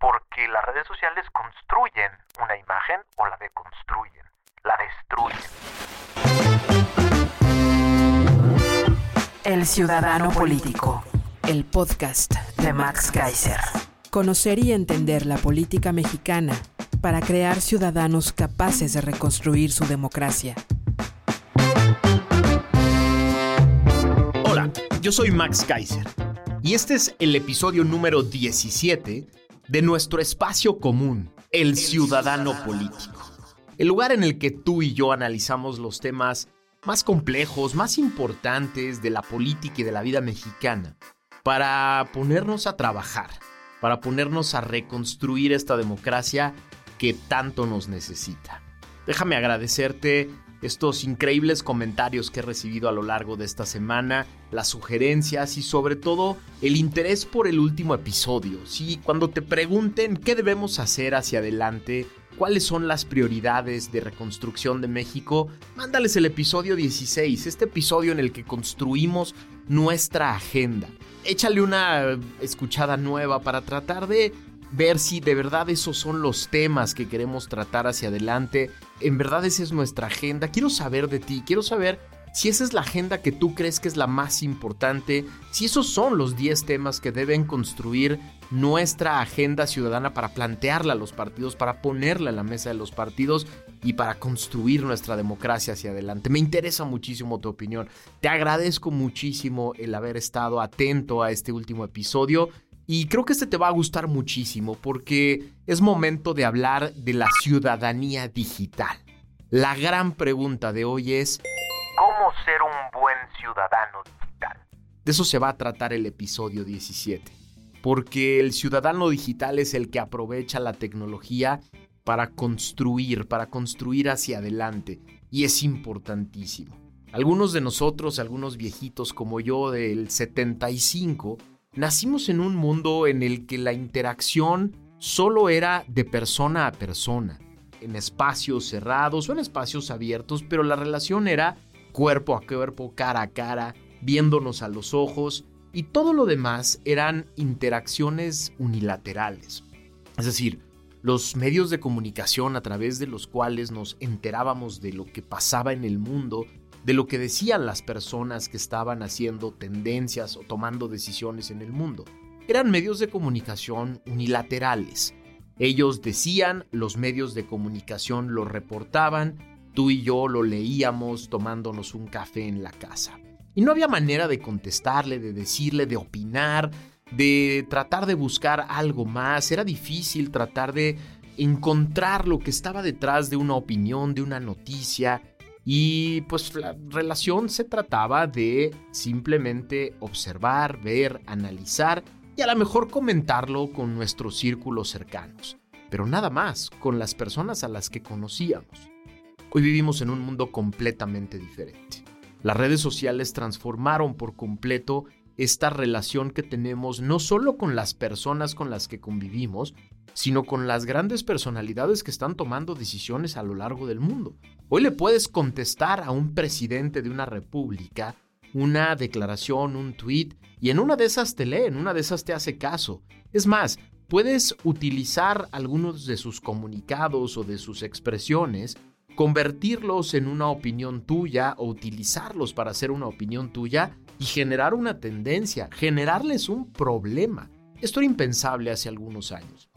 Porque las redes sociales construyen una imagen o la deconstruyen, la destruyen. El Ciudadano Político, el podcast de Max Kaiser. Conocer y entender la política mexicana para crear ciudadanos capaces de reconstruir su democracia. Hola, yo soy Max Kaiser y este es el episodio número 17 de nuestro espacio común, el ciudadano político. El lugar en el que tú y yo analizamos los temas más complejos, más importantes de la política y de la vida mexicana, para ponernos a trabajar para ponernos a reconstruir esta democracia que tanto nos necesita. Déjame agradecerte estos increíbles comentarios que he recibido a lo largo de esta semana, las sugerencias y sobre todo el interés por el último episodio. Sí, cuando te pregunten qué debemos hacer hacia adelante, cuáles son las prioridades de reconstrucción de México, mándales el episodio 16, este episodio en el que construimos nuestra agenda échale una escuchada nueva para tratar de ver si de verdad esos son los temas que queremos tratar hacia adelante. En verdad esa es nuestra agenda. Quiero saber de ti, quiero saber si esa es la agenda que tú crees que es la más importante, si esos son los 10 temas que deben construir nuestra agenda ciudadana para plantearla a los partidos, para ponerla en la mesa de los partidos y para construir nuestra democracia hacia adelante. Me interesa muchísimo tu opinión. Te agradezco muchísimo el haber estado atento a este último episodio. Y creo que este te va a gustar muchísimo porque es momento de hablar de la ciudadanía digital. La gran pregunta de hoy es, ¿cómo ser un buen ciudadano digital? De eso se va a tratar el episodio 17 porque el ciudadano digital es el que aprovecha la tecnología para construir, para construir hacia adelante, y es importantísimo. Algunos de nosotros, algunos viejitos como yo del 75, nacimos en un mundo en el que la interacción solo era de persona a persona, en espacios cerrados o en espacios abiertos, pero la relación era cuerpo a cuerpo, cara a cara, viéndonos a los ojos, y todo lo demás eran interacciones unilaterales. Es decir, los medios de comunicación a través de los cuales nos enterábamos de lo que pasaba en el mundo, de lo que decían las personas que estaban haciendo tendencias o tomando decisiones en el mundo. Eran medios de comunicación unilaterales. Ellos decían, los medios de comunicación lo reportaban, tú y yo lo leíamos tomándonos un café en la casa. Y no había manera de contestarle, de decirle, de opinar, de tratar de buscar algo más. Era difícil tratar de encontrar lo que estaba detrás de una opinión, de una noticia. Y pues la relación se trataba de simplemente observar, ver, analizar y a lo mejor comentarlo con nuestros círculos cercanos. Pero nada más, con las personas a las que conocíamos. Hoy vivimos en un mundo completamente diferente. Las redes sociales transformaron por completo esta relación que tenemos no solo con las personas con las que convivimos, sino con las grandes personalidades que están tomando decisiones a lo largo del mundo. Hoy le puedes contestar a un presidente de una república una declaración, un tweet, y en una de esas te lee, en una de esas te hace caso. Es más, puedes utilizar algunos de sus comunicados o de sus expresiones convertirlos en una opinión tuya o utilizarlos para hacer una opinión tuya y generar una tendencia, generarles un problema. Esto era impensable hace algunos años.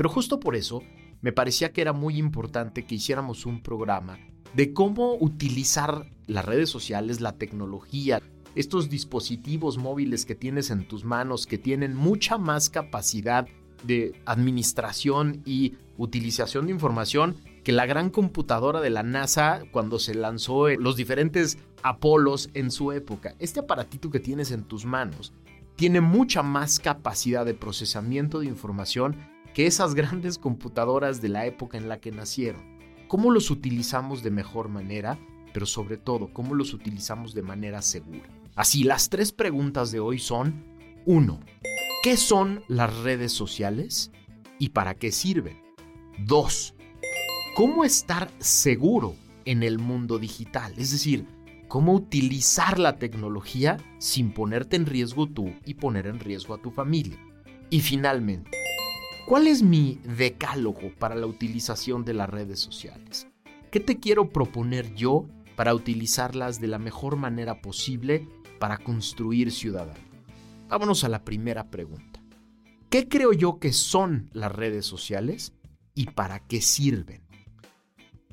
Pero justo por eso me parecía que era muy importante que hiciéramos un programa de cómo utilizar las redes sociales, la tecnología, estos dispositivos móviles que tienes en tus manos que tienen mucha más capacidad de administración y utilización de información que la gran computadora de la NASA cuando se lanzó los diferentes Apolos en su época. Este aparatito que tienes en tus manos tiene mucha más capacidad de procesamiento de información que esas grandes computadoras de la época en la que nacieron. ¿Cómo los utilizamos de mejor manera? Pero sobre todo, ¿cómo los utilizamos de manera segura? Así, las tres preguntas de hoy son, 1. ¿Qué son las redes sociales y para qué sirven? 2. ¿Cómo estar seguro en el mundo digital? Es decir, cómo utilizar la tecnología sin ponerte en riesgo tú y poner en riesgo a tu familia. Y finalmente, ¿cuál es mi decálogo para la utilización de las redes sociales? ¿Qué te quiero proponer yo para utilizarlas de la mejor manera posible para construir ciudadanos? Vámonos a la primera pregunta. ¿Qué creo yo que son las redes sociales y para qué sirven?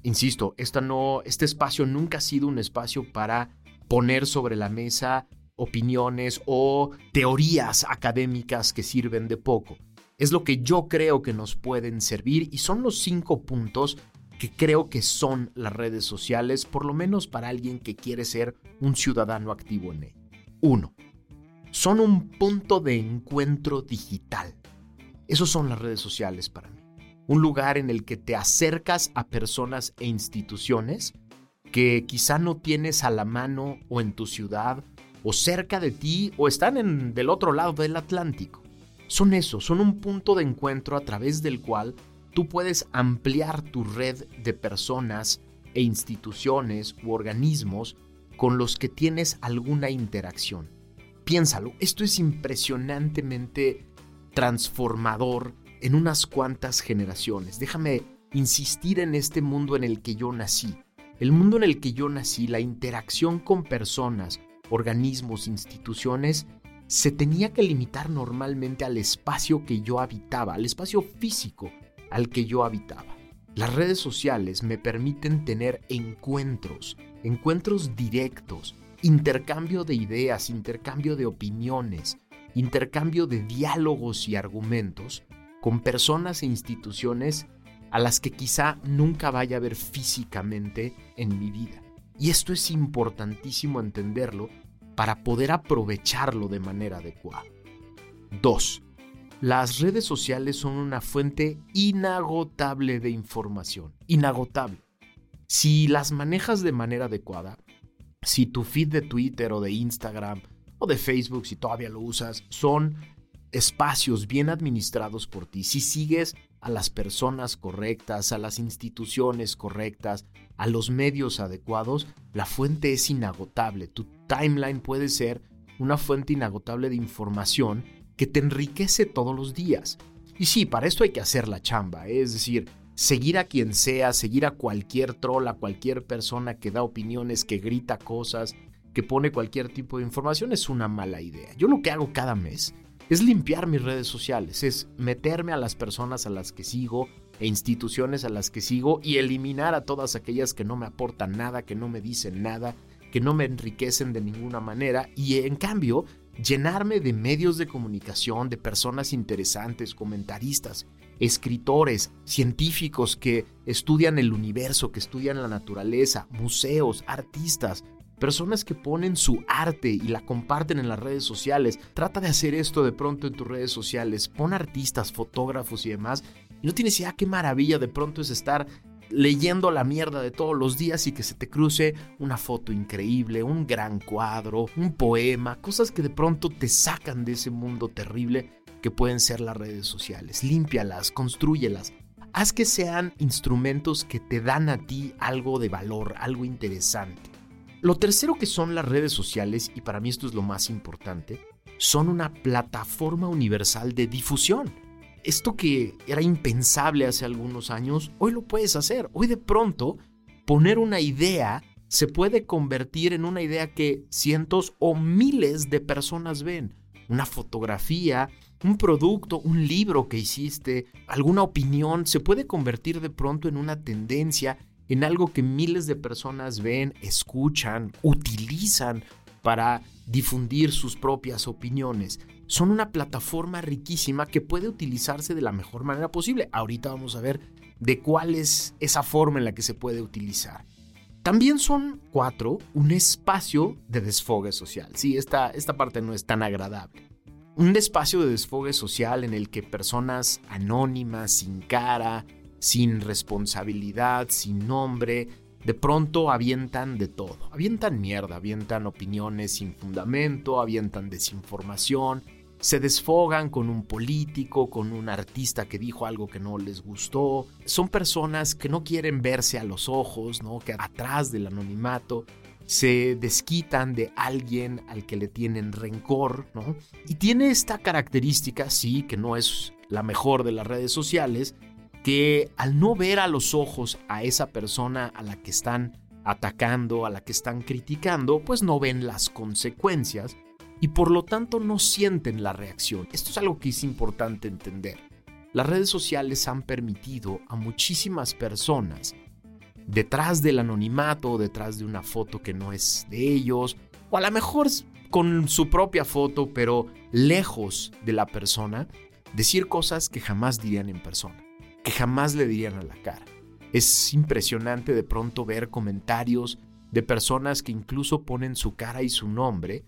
Insisto, no, este espacio nunca ha sido un espacio para poner sobre la mesa opiniones o teorías académicas que sirven de poco. Es lo que yo creo que nos pueden servir y son los cinco puntos que creo que son las redes sociales, por lo menos para alguien que quiere ser un ciudadano activo en él. Uno, son un punto de encuentro digital. Esos son las redes sociales para mí un lugar en el que te acercas a personas e instituciones que quizá no tienes a la mano o en tu ciudad o cerca de ti o están en, del otro lado del Atlántico. Son eso, son un punto de encuentro a través del cual tú puedes ampliar tu red de personas e instituciones u organismos con los que tienes alguna interacción. Piénsalo, esto es impresionantemente transformador en unas cuantas generaciones. Déjame insistir en este mundo en el que yo nací. El mundo en el que yo nací, la interacción con personas, organismos, instituciones, se tenía que limitar normalmente al espacio que yo habitaba, al espacio físico al que yo habitaba. Las redes sociales me permiten tener encuentros, encuentros directos, intercambio de ideas, intercambio de opiniones, intercambio de diálogos y argumentos con personas e instituciones a las que quizá nunca vaya a ver físicamente en mi vida. Y esto es importantísimo entenderlo para poder aprovecharlo de manera adecuada. 2. Las redes sociales son una fuente inagotable de información. Inagotable. Si las manejas de manera adecuada, si tu feed de Twitter o de Instagram o de Facebook, si todavía lo usas, son espacios bien administrados por ti, si sigues a las personas correctas, a las instituciones correctas, a los medios adecuados, la fuente es inagotable. Tu timeline puede ser una fuente inagotable de información que te enriquece todos los días. Y sí, para esto hay que hacer la chamba, ¿eh? es decir, seguir a quien sea, seguir a cualquier troll, a cualquier persona que da opiniones, que grita cosas, que pone cualquier tipo de información es una mala idea. Yo lo que hago cada mes es limpiar mis redes sociales, es meterme a las personas a las que sigo e instituciones a las que sigo y eliminar a todas aquellas que no me aportan nada, que no me dicen nada, que no me enriquecen de ninguna manera y en cambio llenarme de medios de comunicación, de personas interesantes, comentaristas, escritores, científicos que estudian el universo, que estudian la naturaleza, museos, artistas, personas que ponen su arte y la comparten en las redes sociales. Trata de hacer esto de pronto en tus redes sociales. Pon artistas, fotógrafos y demás. Y no tienes idea qué maravilla de pronto es estar leyendo la mierda de todos los días y que se te cruce una foto increíble, un gran cuadro, un poema, cosas que de pronto te sacan de ese mundo terrible que pueden ser las redes sociales. Límpialas, construyelas. Haz que sean instrumentos que te dan a ti algo de valor, algo interesante. Lo tercero que son las redes sociales, y para mí esto es lo más importante, son una plataforma universal de difusión. Esto que era impensable hace algunos años, hoy lo puedes hacer. Hoy de pronto, poner una idea se puede convertir en una idea que cientos o miles de personas ven. Una fotografía, un producto, un libro que hiciste, alguna opinión, se puede convertir de pronto en una tendencia en algo que miles de personas ven, escuchan, utilizan para difundir sus propias opiniones. Son una plataforma riquísima que puede utilizarse de la mejor manera posible. Ahorita vamos a ver de cuál es esa forma en la que se puede utilizar. También son cuatro, un espacio de desfogue social. Sí, esta, esta parte no es tan agradable. Un espacio de desfogue social en el que personas anónimas, sin cara, sin responsabilidad, sin nombre, de pronto avientan de todo. Avientan mierda, avientan opiniones sin fundamento, avientan desinformación, se desfogan con un político, con un artista que dijo algo que no les gustó. Son personas que no quieren verse a los ojos, ¿no? Que atrás del anonimato se desquitan de alguien al que le tienen rencor, ¿no? Y tiene esta característica, sí, que no es la mejor de las redes sociales, que al no ver a los ojos a esa persona a la que están atacando, a la que están criticando, pues no ven las consecuencias y por lo tanto no sienten la reacción. Esto es algo que es importante entender. Las redes sociales han permitido a muchísimas personas, detrás del anonimato, detrás de una foto que no es de ellos, o a lo mejor con su propia foto, pero lejos de la persona, decir cosas que jamás dirían en persona, que jamás le dirían a la cara. Es impresionante de pronto ver comentarios de personas que incluso ponen su cara y su nombre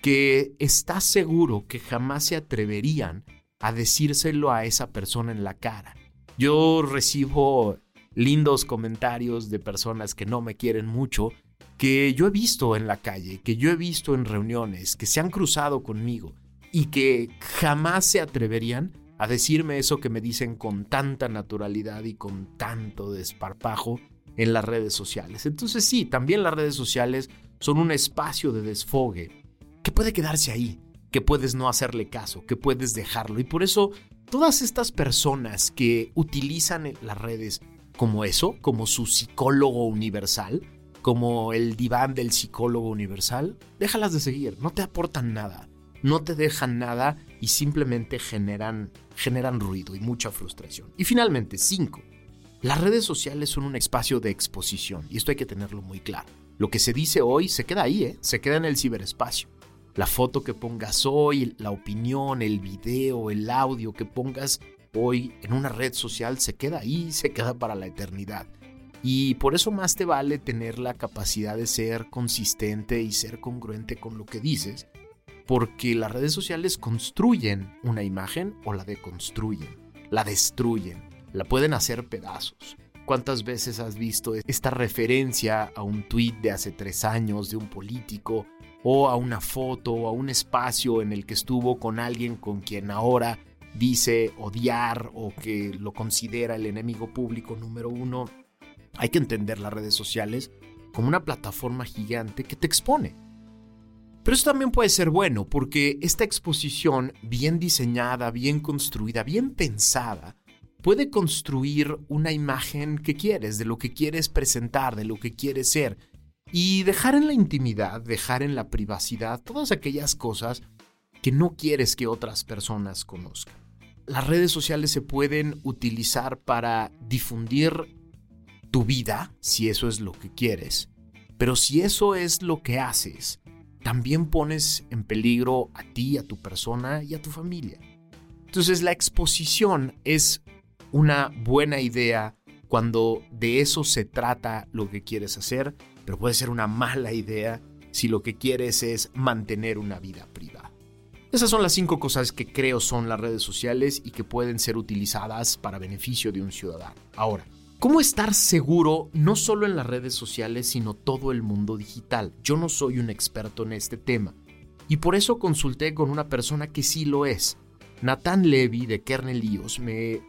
que está seguro que jamás se atreverían a decírselo a esa persona en la cara. Yo recibo lindos comentarios de personas que no me quieren mucho, que yo he visto en la calle, que yo he visto en reuniones, que se han cruzado conmigo y que jamás se atreverían a decirme eso que me dicen con tanta naturalidad y con tanto desparpajo en las redes sociales. Entonces sí, también las redes sociales son un espacio de desfogue que puede quedarse ahí, que puedes no hacerle caso, que puedes dejarlo. Y por eso todas estas personas que utilizan las redes como eso, como su psicólogo universal, como el diván del psicólogo universal, déjalas de seguir, no te aportan nada, no te dejan nada y simplemente generan, generan ruido y mucha frustración. Y finalmente, cinco, las redes sociales son un espacio de exposición y esto hay que tenerlo muy claro. Lo que se dice hoy se queda ahí, ¿eh? se queda en el ciberespacio la foto que pongas hoy, la opinión, el video, el audio que pongas hoy en una red social se queda ahí, se queda para la eternidad. Y por eso más te vale tener la capacidad de ser consistente y ser congruente con lo que dices, porque las redes sociales construyen una imagen o la deconstruyen, la destruyen, la pueden hacer pedazos. ¿Cuántas veces has visto esta referencia a un tuit de hace tres años de un político o a una foto o a un espacio en el que estuvo con alguien con quien ahora dice odiar o que lo considera el enemigo público número uno. Hay que entender las redes sociales como una plataforma gigante que te expone. Pero eso también puede ser bueno porque esta exposición bien diseñada, bien construida, bien pensada, puede construir una imagen que quieres, de lo que quieres presentar, de lo que quieres ser y dejar en la intimidad, dejar en la privacidad todas aquellas cosas que no quieres que otras personas conozcan. Las redes sociales se pueden utilizar para difundir tu vida, si eso es lo que quieres, pero si eso es lo que haces, también pones en peligro a ti, a tu persona y a tu familia. Entonces la exposición es una buena idea cuando de eso se trata lo que quieres hacer pero puede ser una mala idea si lo que quieres es mantener una vida privada. Esas son las cinco cosas que creo son las redes sociales y que pueden ser utilizadas para beneficio de un ciudadano. Ahora, ¿cómo estar seguro no solo en las redes sociales, sino todo el mundo digital? Yo no soy un experto en este tema y por eso consulté con una persona que sí lo es. Nathan Levy de Kernel IOS me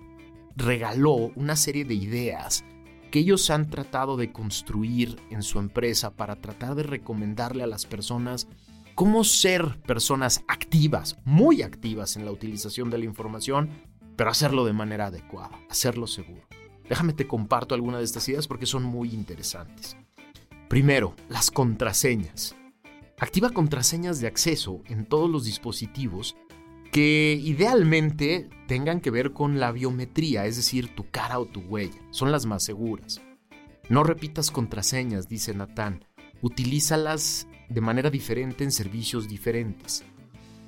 regaló una serie de ideas que ellos han tratado de construir en su empresa para tratar de recomendarle a las personas cómo ser personas activas, muy activas en la utilización de la información, pero hacerlo de manera adecuada, hacerlo seguro. Déjame te comparto algunas de estas ideas porque son muy interesantes. Primero, las contraseñas. Activa contraseñas de acceso en todos los dispositivos que idealmente tengan que ver con la biometría, es decir, tu cara o tu huella. Son las más seguras. No repitas contraseñas, dice Natán. Utilízalas de manera diferente en servicios diferentes.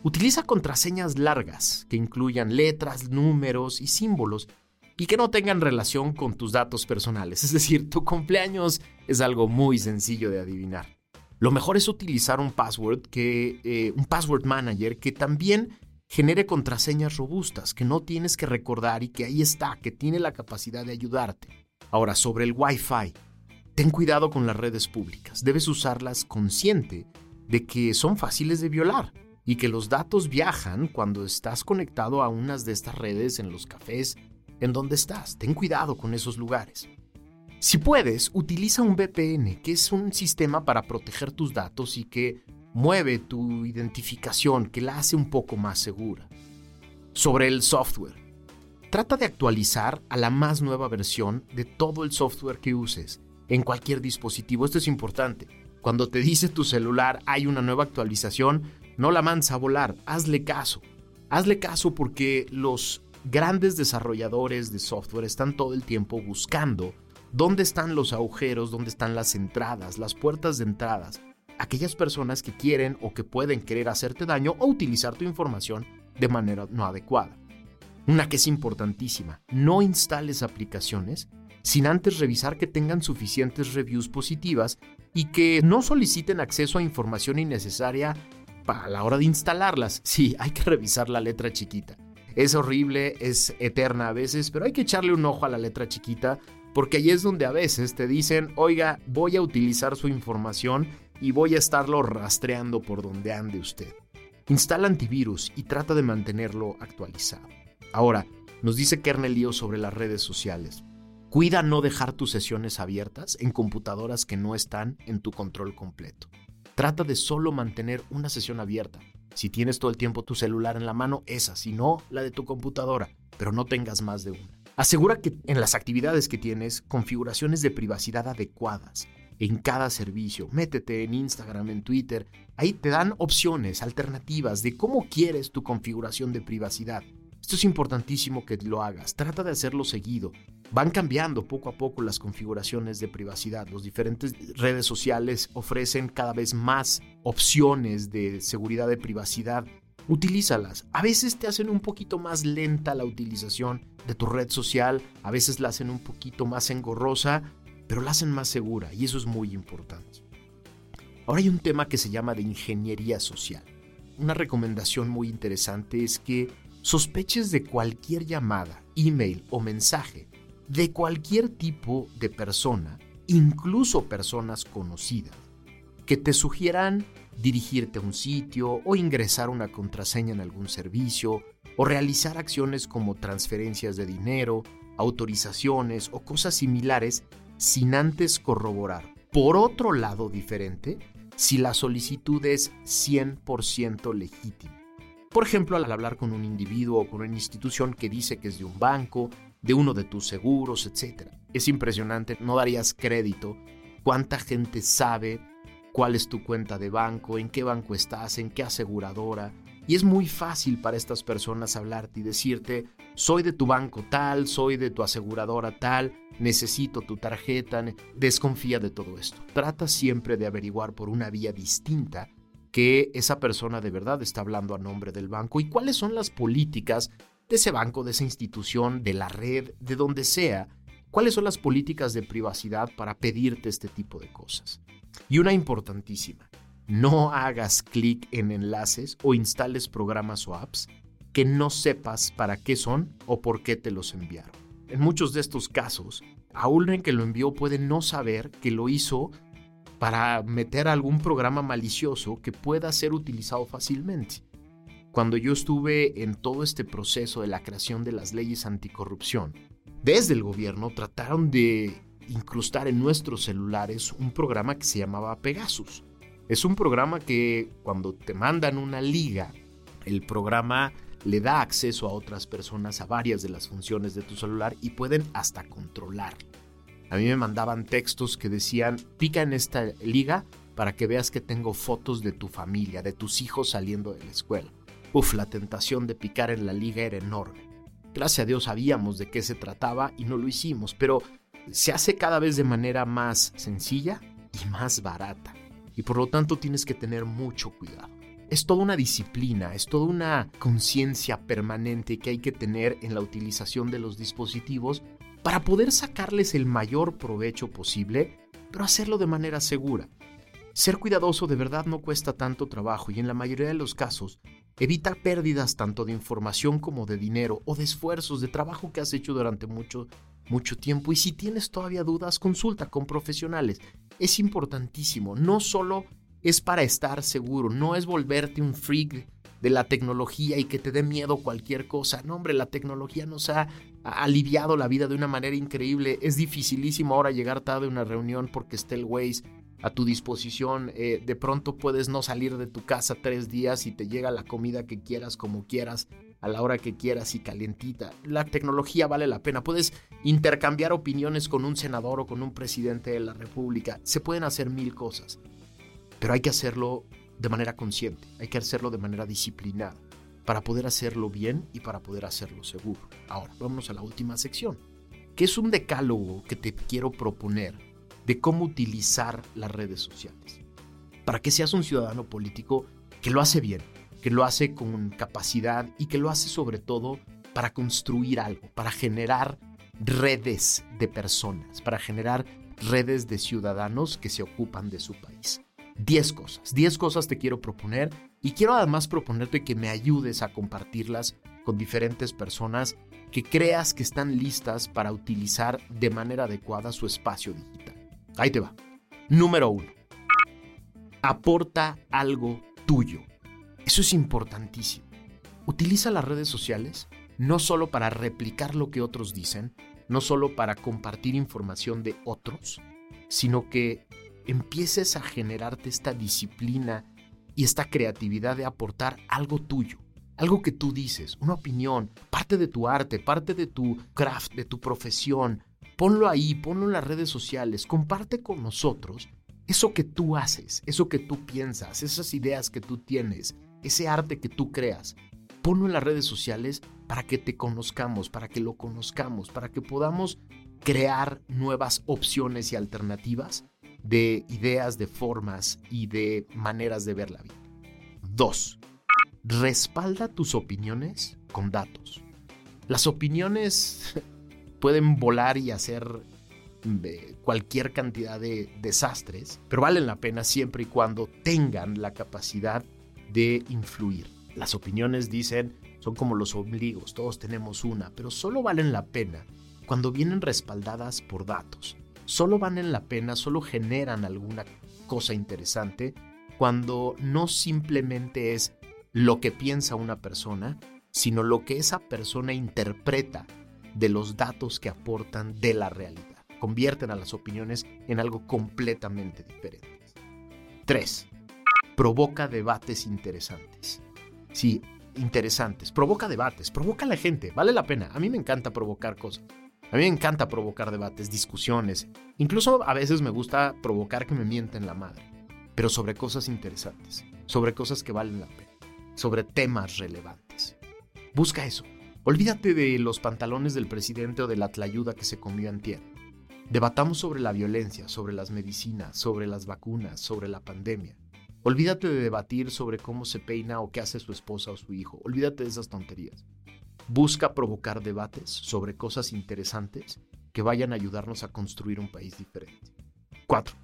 Utiliza contraseñas largas que incluyan letras, números y símbolos y que no tengan relación con tus datos personales. Es decir, tu cumpleaños es algo muy sencillo de adivinar. Lo mejor es utilizar un password que, eh, un password manager que también genere contraseñas robustas que no tienes que recordar y que ahí está, que tiene la capacidad de ayudarte. Ahora, sobre el Wi-Fi, ten cuidado con las redes públicas. Debes usarlas consciente de que son fáciles de violar y que los datos viajan cuando estás conectado a unas de estas redes en los cafés en donde estás. Ten cuidado con esos lugares. Si puedes, utiliza un VPN, que es un sistema para proteger tus datos y que mueve tu identificación, que la hace un poco más segura. Sobre el software. Trata de actualizar a la más nueva versión de todo el software que uses en cualquier dispositivo. Esto es importante. Cuando te dice tu celular hay una nueva actualización, no la mandes a volar, hazle caso. Hazle caso porque los grandes desarrolladores de software están todo el tiempo buscando dónde están los agujeros, dónde están las entradas, las puertas de entradas aquellas personas que quieren o que pueden querer hacerte daño o utilizar tu información de manera no adecuada. Una que es importantísima, no instales aplicaciones sin antes revisar que tengan suficientes reviews positivas y que no soliciten acceso a información innecesaria para la hora de instalarlas. Sí, hay que revisar la letra chiquita. Es horrible, es eterna a veces, pero hay que echarle un ojo a la letra chiquita porque ahí es donde a veces te dicen, oiga, voy a utilizar su información y voy a estarlo rastreando por donde ande usted. Instala antivirus y trata de mantenerlo actualizado. Ahora, nos dice Kernel Lío sobre las redes sociales. Cuida no dejar tus sesiones abiertas en computadoras que no están en tu control completo. Trata de solo mantener una sesión abierta. Si tienes todo el tiempo tu celular en la mano, esa, si no, la de tu computadora, pero no tengas más de una. Asegura que en las actividades que tienes, configuraciones de privacidad adecuadas en cada servicio. Métete en Instagram, en Twitter. Ahí te dan opciones, alternativas de cómo quieres tu configuración de privacidad. Esto es importantísimo que lo hagas. Trata de hacerlo seguido. Van cambiando poco a poco las configuraciones de privacidad. Los diferentes redes sociales ofrecen cada vez más opciones de seguridad de privacidad. Utilízalas. A veces te hacen un poquito más lenta la utilización de tu red social, a veces la hacen un poquito más engorrosa, pero la hacen más segura y eso es muy importante. Ahora hay un tema que se llama de ingeniería social. Una recomendación muy interesante es que sospeches de cualquier llamada, email o mensaje de cualquier tipo de persona, incluso personas conocidas, que te sugieran dirigirte a un sitio o ingresar una contraseña en algún servicio o realizar acciones como transferencias de dinero, autorizaciones o cosas similares sin antes corroborar. Por otro lado diferente, si la solicitud es 100% legítima. Por ejemplo, al hablar con un individuo o con una institución que dice que es de un banco, de uno de tus seguros, etc. Es impresionante, no darías crédito cuánta gente sabe cuál es tu cuenta de banco, en qué banco estás, en qué aseguradora. Y es muy fácil para estas personas hablarte y decirte, soy de tu banco tal, soy de tu aseguradora tal, necesito tu tarjeta, desconfía de todo esto. Trata siempre de averiguar por una vía distinta que esa persona de verdad está hablando a nombre del banco y cuáles son las políticas de ese banco, de esa institución, de la red, de donde sea, cuáles son las políticas de privacidad para pedirte este tipo de cosas. Y una importantísima, no hagas clic en enlaces o instales programas o apps que no sepas para qué son o por qué te los enviaron. En muchos de estos casos, aún en que lo envió puede no saber que lo hizo para meter algún programa malicioso que pueda ser utilizado fácilmente. Cuando yo estuve en todo este proceso de la creación de las leyes anticorrupción, desde el gobierno trataron de incrustar en nuestros celulares un programa que se llamaba Pegasus. Es un programa que cuando te mandan una liga, el programa le da acceso a otras personas a varias de las funciones de tu celular y pueden hasta controlar. A mí me mandaban textos que decían, pica en esta liga para que veas que tengo fotos de tu familia, de tus hijos saliendo de la escuela. Uf, la tentación de picar en la liga era enorme. Gracias a Dios sabíamos de qué se trataba y no lo hicimos, pero se hace cada vez de manera más sencilla y más barata. Y por lo tanto tienes que tener mucho cuidado. Es toda una disciplina, es toda una conciencia permanente que hay que tener en la utilización de los dispositivos para poder sacarles el mayor provecho posible, pero hacerlo de manera segura. Ser cuidadoso de verdad no cuesta tanto trabajo y en la mayoría de los casos Evita pérdidas tanto de información como de dinero o de esfuerzos, de trabajo que has hecho durante mucho, mucho tiempo. Y si tienes todavía dudas, consulta con profesionales. Es importantísimo. No solo es para estar seguro, no es volverte un freak de la tecnología y que te dé miedo cualquier cosa. No, hombre, la tecnología nos ha aliviado la vida de una manera increíble. Es dificilísimo ahora llegar tarde a una reunión porque esté el Waze a tu disposición. Eh, de pronto puedes no salir de tu casa tres días y te llega la comida que quieras, como quieras, a la hora que quieras y calientita. La tecnología vale la pena. Puedes intercambiar opiniones con un senador o con un presidente de la República. Se pueden hacer mil cosas, pero hay que hacerlo de manera consciente, hay que hacerlo de manera disciplinada para poder hacerlo bien y para poder hacerlo seguro. Ahora, vamos a la última sección, que es un decálogo que te quiero proponer de cómo utilizar las redes sociales. Para que seas un ciudadano político que lo hace bien, que lo hace con capacidad y que lo hace sobre todo para construir algo, para generar redes de personas, para generar redes de ciudadanos que se ocupan de su país. 10 cosas. 10 cosas te quiero proponer y quiero además proponerte que me ayudes a compartirlas con diferentes personas que creas que están listas para utilizar de manera adecuada su espacio digital. Ahí te va. Número 1. Aporta algo tuyo. Eso es importantísimo. Utiliza las redes sociales no solo para replicar lo que otros dicen, no solo para compartir información de otros, sino que empieces a generarte esta disciplina y esta creatividad de aportar algo tuyo, algo que tú dices, una opinión, parte de tu arte, parte de tu craft, de tu profesión. Ponlo ahí, ponlo en las redes sociales, comparte con nosotros eso que tú haces, eso que tú piensas, esas ideas que tú tienes, ese arte que tú creas. Ponlo en las redes sociales para que te conozcamos, para que lo conozcamos, para que podamos crear nuevas opciones y alternativas de ideas, de formas y de maneras de ver la vida. Dos, respalda tus opiniones con datos. Las opiniones pueden volar y hacer eh, cualquier cantidad de desastres, pero valen la pena siempre y cuando tengan la capacidad de influir. Las opiniones dicen son como los ombligos, todos tenemos una, pero solo valen la pena cuando vienen respaldadas por datos solo valen la pena, solo generan alguna cosa interesante cuando no simplemente es lo que piensa una persona, sino lo que esa persona interpreta de los datos que aportan de la realidad. Convierten a las opiniones en algo completamente diferente. 3. Provoca debates interesantes. Sí, interesantes. Provoca debates, provoca a la gente. Vale la pena. A mí me encanta provocar cosas. A mí me encanta provocar debates, discusiones. Incluso a veces me gusta provocar que me mienten la madre. Pero sobre cosas interesantes, sobre cosas que valen la pena, sobre temas relevantes. Busca eso. Olvídate de los pantalones del presidente o de la tlayuda que se comió en tierra. Debatamos sobre la violencia, sobre las medicinas, sobre las vacunas, sobre la pandemia. Olvídate de debatir sobre cómo se peina o qué hace su esposa o su hijo. Olvídate de esas tonterías busca provocar debates sobre cosas interesantes que vayan a ayudarnos a construir un país diferente. 4.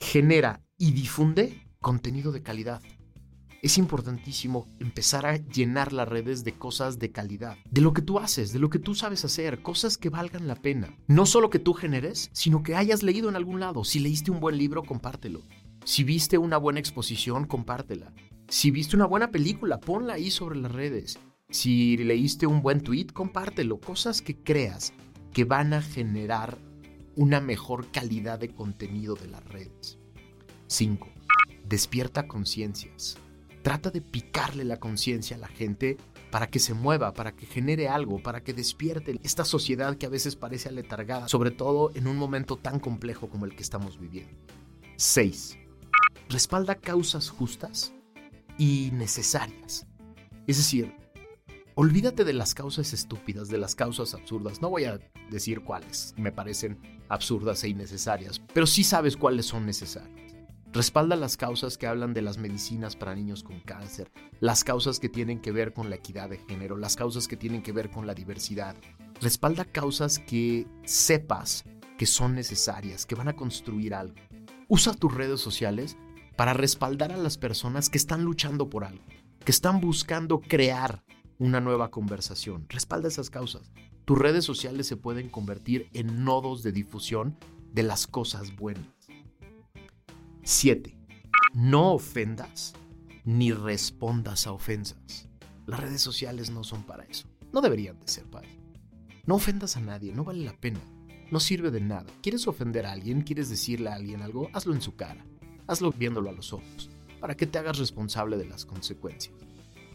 Genera y difunde contenido de calidad. Es importantísimo empezar a llenar las redes de cosas de calidad, de lo que tú haces, de lo que tú sabes hacer, cosas que valgan la pena. No solo que tú generes, sino que hayas leído en algún lado. Si leíste un buen libro, compártelo. Si viste una buena exposición, compártela. Si viste una buena película, ponla ahí sobre las redes. Si leíste un buen tweet, compártelo. Cosas que creas que van a generar una mejor calidad de contenido de las redes. 5. Despierta conciencias. Trata de picarle la conciencia a la gente para que se mueva, para que genere algo, para que despierte esta sociedad que a veces parece aletargada, sobre todo en un momento tan complejo como el que estamos viviendo. 6. Respalda causas justas y necesarias. Es decir, Olvídate de las causas estúpidas, de las causas absurdas. No voy a decir cuáles me parecen absurdas e innecesarias, pero sí sabes cuáles son necesarias. Respalda las causas que hablan de las medicinas para niños con cáncer, las causas que tienen que ver con la equidad de género, las causas que tienen que ver con la diversidad. Respalda causas que sepas que son necesarias, que van a construir algo. Usa tus redes sociales para respaldar a las personas que están luchando por algo que están buscando crear una nueva conversación. Respalda esas causas. Tus redes sociales se pueden convertir en nodos de difusión de las cosas buenas. 7. No ofendas ni respondas a ofensas. Las redes sociales no son para eso. No deberían de ser para eso. No ofendas a nadie, no vale la pena. No sirve de nada. ¿Quieres ofender a alguien? ¿Quieres decirle a alguien algo? Hazlo en su cara. Hazlo viéndolo a los ojos, para que te hagas responsable de las consecuencias.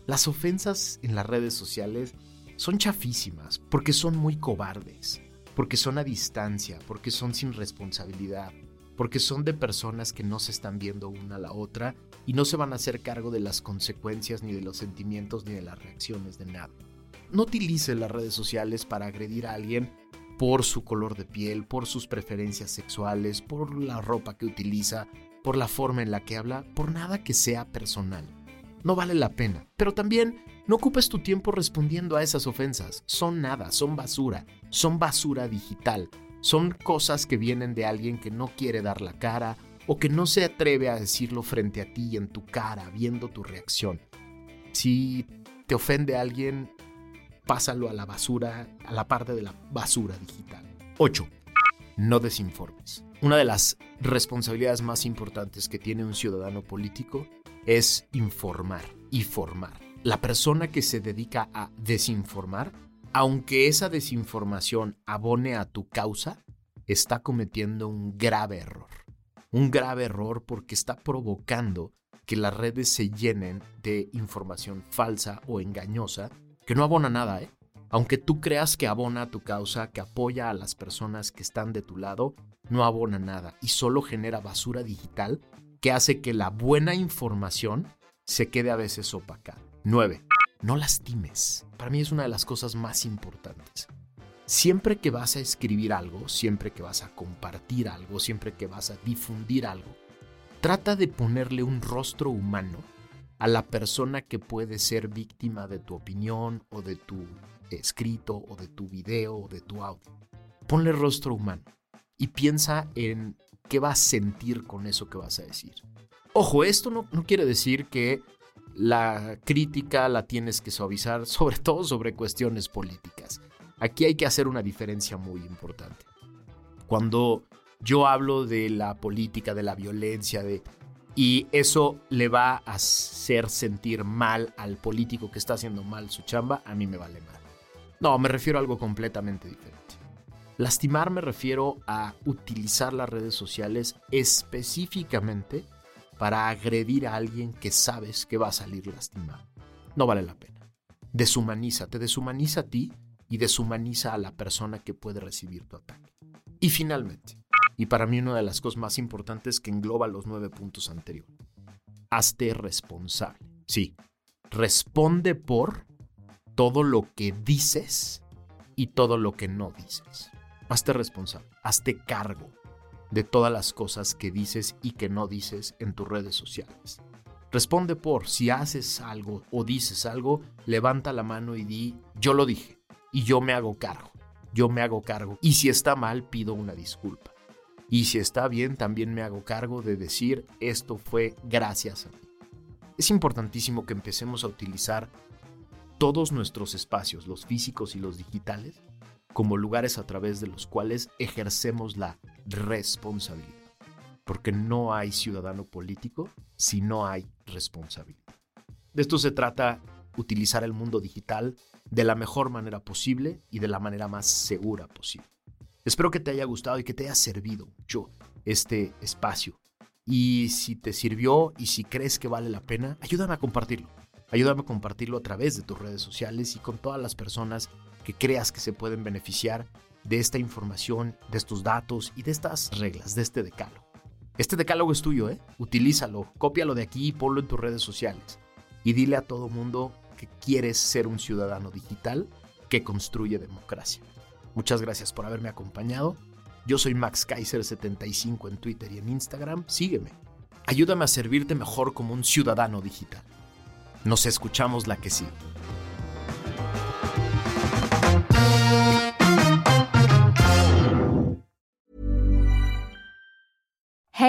Las ofensas en las redes sociales son chafísimas porque son muy cobardes, porque son a distancia, porque son sin responsabilidad, porque son de personas que no se están viendo una a la otra y no se van a hacer cargo de las consecuencias ni de los sentimientos ni de las reacciones de nada. No utilice las redes sociales para agredir a alguien por su color de piel, por sus preferencias sexuales, por la ropa que utiliza, por la forma en la que habla, por nada que sea personal no vale la pena. Pero también no ocupes tu tiempo respondiendo a esas ofensas. Son nada, son basura, son basura digital. Son cosas que vienen de alguien que no quiere dar la cara o que no se atreve a decirlo frente a ti en tu cara, viendo tu reacción. Si te ofende alguien, pásalo a la basura, a la parte de la basura digital. 8. No desinformes. Una de las responsabilidades más importantes que tiene un ciudadano político es informar y formar. La persona que se dedica a desinformar, aunque esa desinformación abone a tu causa, está cometiendo un grave error. Un grave error porque está provocando que las redes se llenen de información falsa o engañosa que no abona nada, ¿eh? Aunque tú creas que abona a tu causa, que apoya a las personas que están de tu lado, no abona nada y solo genera basura digital que hace que la buena información se quede a veces opacada. 9. No lastimes. Para mí es una de las cosas más importantes. Siempre que vas a escribir algo, siempre que vas a compartir algo, siempre que vas a difundir algo, trata de ponerle un rostro humano a la persona que puede ser víctima de tu opinión o de tu escrito o de tu video o de tu audio. Ponle rostro humano y piensa en qué vas a sentir con eso que vas a decir. Ojo, esto no, no quiere decir que la crítica la tienes que suavizar, sobre todo sobre cuestiones políticas. Aquí hay que hacer una diferencia muy importante. Cuando yo hablo de la política, de la violencia, de y eso le va a hacer sentir mal al político que está haciendo mal su chamba, a mí me vale mal. No, me refiero a algo completamente diferente. Lastimar me refiero a utilizar las redes sociales específicamente para agredir a alguien que sabes que va a salir lastimado. No vale la pena. Deshumaniza, te deshumaniza a ti y deshumaniza a la persona que puede recibir tu ataque. Y finalmente, y para mí una de las cosas más importantes que engloba los nueve puntos anteriores, hazte responsable. Sí, responde por todo lo que dices y todo lo que no dices. Hazte responsable, hazte cargo de todas las cosas que dices y que no dices en tus redes sociales. Responde por si haces algo o dices algo, levanta la mano y di, yo lo dije y yo me hago cargo, yo me hago cargo. Y si está mal, pido una disculpa. Y si está bien, también me hago cargo de decir, esto fue gracias a mí. Es importantísimo que empecemos a utilizar todos nuestros espacios, los físicos y los digitales, como lugares a través de los cuales ejercemos la responsabilidad. Porque no hay ciudadano político si no hay responsabilidad. De esto se trata utilizar el mundo digital de la mejor manera posible y de la manera más segura posible. Espero que te haya gustado y que te haya servido mucho este espacio. Y si te sirvió y si crees que vale la pena, ayúdame a compartirlo. Ayúdame a compartirlo a través de tus redes sociales y con todas las personas que creas que se pueden beneficiar de esta información, de estos datos y de estas reglas, de este decálogo. Este decálogo es tuyo, ¿eh? Utilízalo, cópialo de aquí y ponlo en tus redes sociales. Y dile a todo mundo que quieres ser un ciudadano digital que construye democracia. Muchas gracias por haberme acompañado. Yo soy Max Kaiser75 en Twitter y en Instagram. Sígueme. Ayúdame a servirte mejor como un ciudadano digital. Nos escuchamos la que sí.